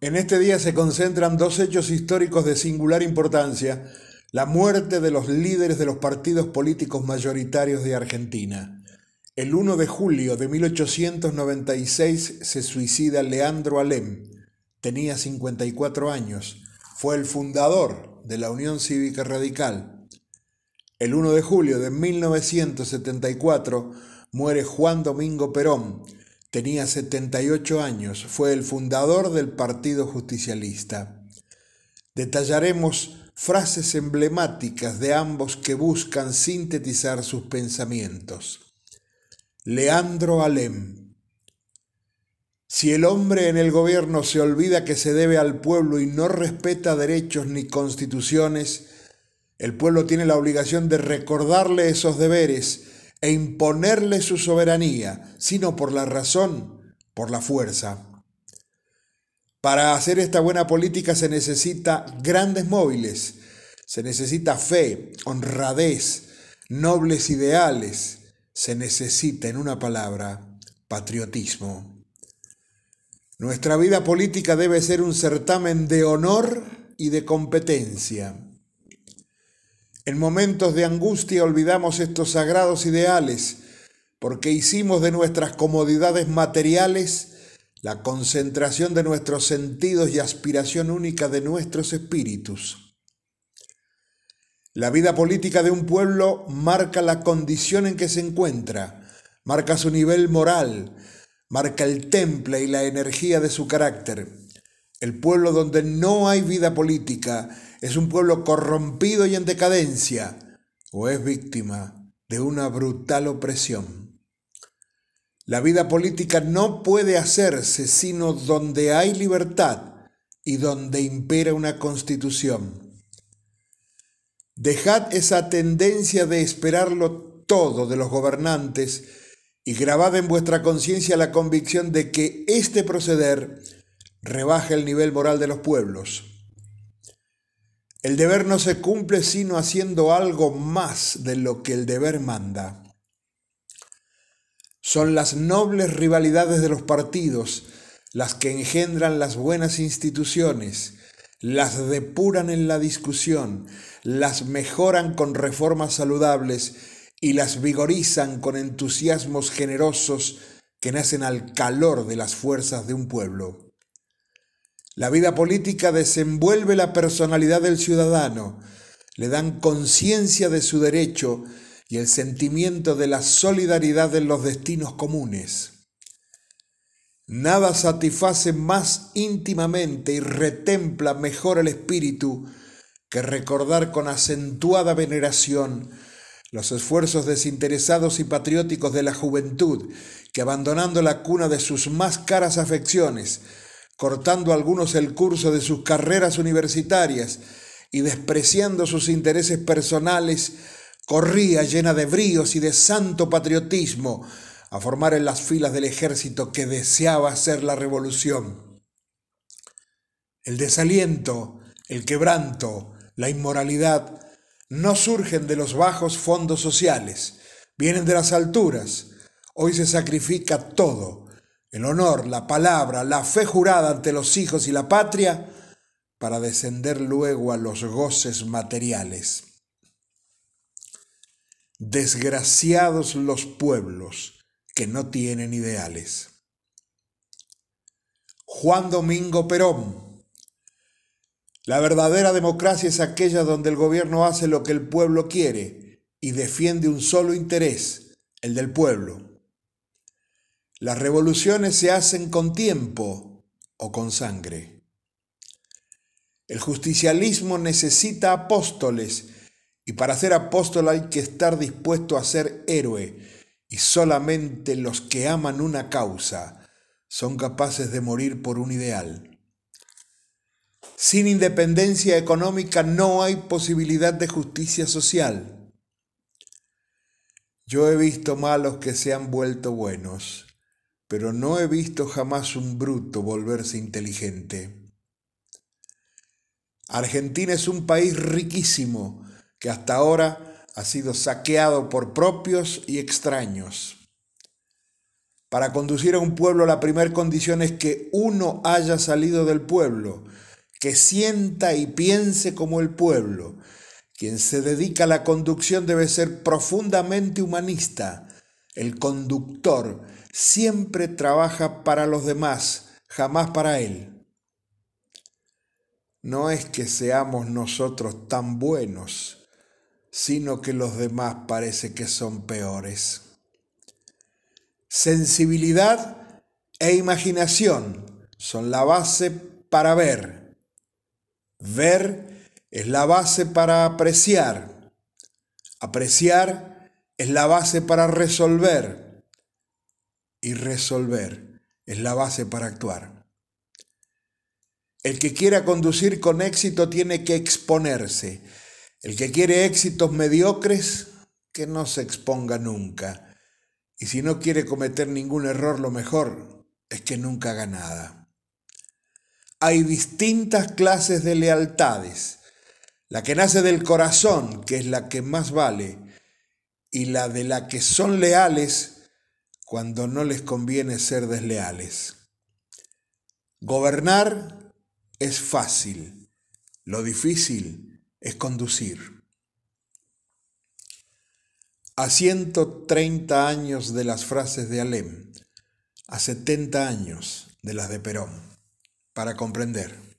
En este día se concentran dos hechos históricos de singular importancia, la muerte de los líderes de los partidos políticos mayoritarios de Argentina. El 1 de julio de 1896 se suicida Leandro Alem. Tenía 54 años. Fue el fundador de la Unión Cívica Radical. El 1 de julio de 1974 muere Juan Domingo Perón, Tenía 78 años, fue el fundador del Partido Justicialista. Detallaremos frases emblemáticas de ambos que buscan sintetizar sus pensamientos. Leandro Alem. Si el hombre en el gobierno se olvida que se debe al pueblo y no respeta derechos ni constituciones, el pueblo tiene la obligación de recordarle esos deberes e imponerle su soberanía, sino por la razón, por la fuerza. Para hacer esta buena política se necesita grandes móviles, se necesita fe, honradez, nobles ideales, se necesita, en una palabra, patriotismo. Nuestra vida política debe ser un certamen de honor y de competencia. En momentos de angustia olvidamos estos sagrados ideales porque hicimos de nuestras comodidades materiales la concentración de nuestros sentidos y aspiración única de nuestros espíritus. La vida política de un pueblo marca la condición en que se encuentra, marca su nivel moral, marca el temple y la energía de su carácter. El pueblo donde no hay vida política es un pueblo corrompido y en decadencia o es víctima de una brutal opresión. La vida política no puede hacerse sino donde hay libertad y donde impera una constitución. Dejad esa tendencia de esperarlo todo de los gobernantes y grabad en vuestra conciencia la convicción de que este proceder rebaja el nivel moral de los pueblos. El deber no se cumple sino haciendo algo más de lo que el deber manda. Son las nobles rivalidades de los partidos las que engendran las buenas instituciones, las depuran en la discusión, las mejoran con reformas saludables y las vigorizan con entusiasmos generosos que nacen al calor de las fuerzas de un pueblo. La vida política desenvuelve la personalidad del ciudadano, le dan conciencia de su derecho y el sentimiento de la solidaridad en los destinos comunes. Nada satisface más íntimamente y retempla mejor el espíritu que recordar con acentuada veneración los esfuerzos desinteresados y patrióticos de la juventud que abandonando la cuna de sus más caras afecciones, cortando algunos el curso de sus carreras universitarias y despreciando sus intereses personales, corría llena de bríos y de santo patriotismo a formar en las filas del ejército que deseaba hacer la revolución. El desaliento, el quebranto, la inmoralidad no surgen de los bajos fondos sociales, vienen de las alturas. Hoy se sacrifica todo el honor, la palabra, la fe jurada ante los hijos y la patria, para descender luego a los goces materiales. Desgraciados los pueblos que no tienen ideales. Juan Domingo Perón. La verdadera democracia es aquella donde el gobierno hace lo que el pueblo quiere y defiende un solo interés, el del pueblo. Las revoluciones se hacen con tiempo o con sangre. El justicialismo necesita apóstoles y para ser apóstol hay que estar dispuesto a ser héroe y solamente los que aman una causa son capaces de morir por un ideal. Sin independencia económica no hay posibilidad de justicia social. Yo he visto malos que se han vuelto buenos pero no he visto jamás un bruto volverse inteligente. Argentina es un país riquísimo que hasta ahora ha sido saqueado por propios y extraños. Para conducir a un pueblo la primera condición es que uno haya salido del pueblo, que sienta y piense como el pueblo. Quien se dedica a la conducción debe ser profundamente humanista. El conductor siempre trabaja para los demás, jamás para él. No es que seamos nosotros tan buenos, sino que los demás parece que son peores. Sensibilidad e imaginación son la base para ver. Ver es la base para apreciar. Apreciar es la base para resolver. Y resolver es la base para actuar. El que quiera conducir con éxito tiene que exponerse. El que quiere éxitos mediocres, que no se exponga nunca. Y si no quiere cometer ningún error, lo mejor es que nunca haga nada. Hay distintas clases de lealtades. La que nace del corazón, que es la que más vale, y la de la que son leales cuando no les conviene ser desleales. Gobernar es fácil, lo difícil es conducir. A 130 años de las frases de Alem, a 70 años de las de Perón, para comprender.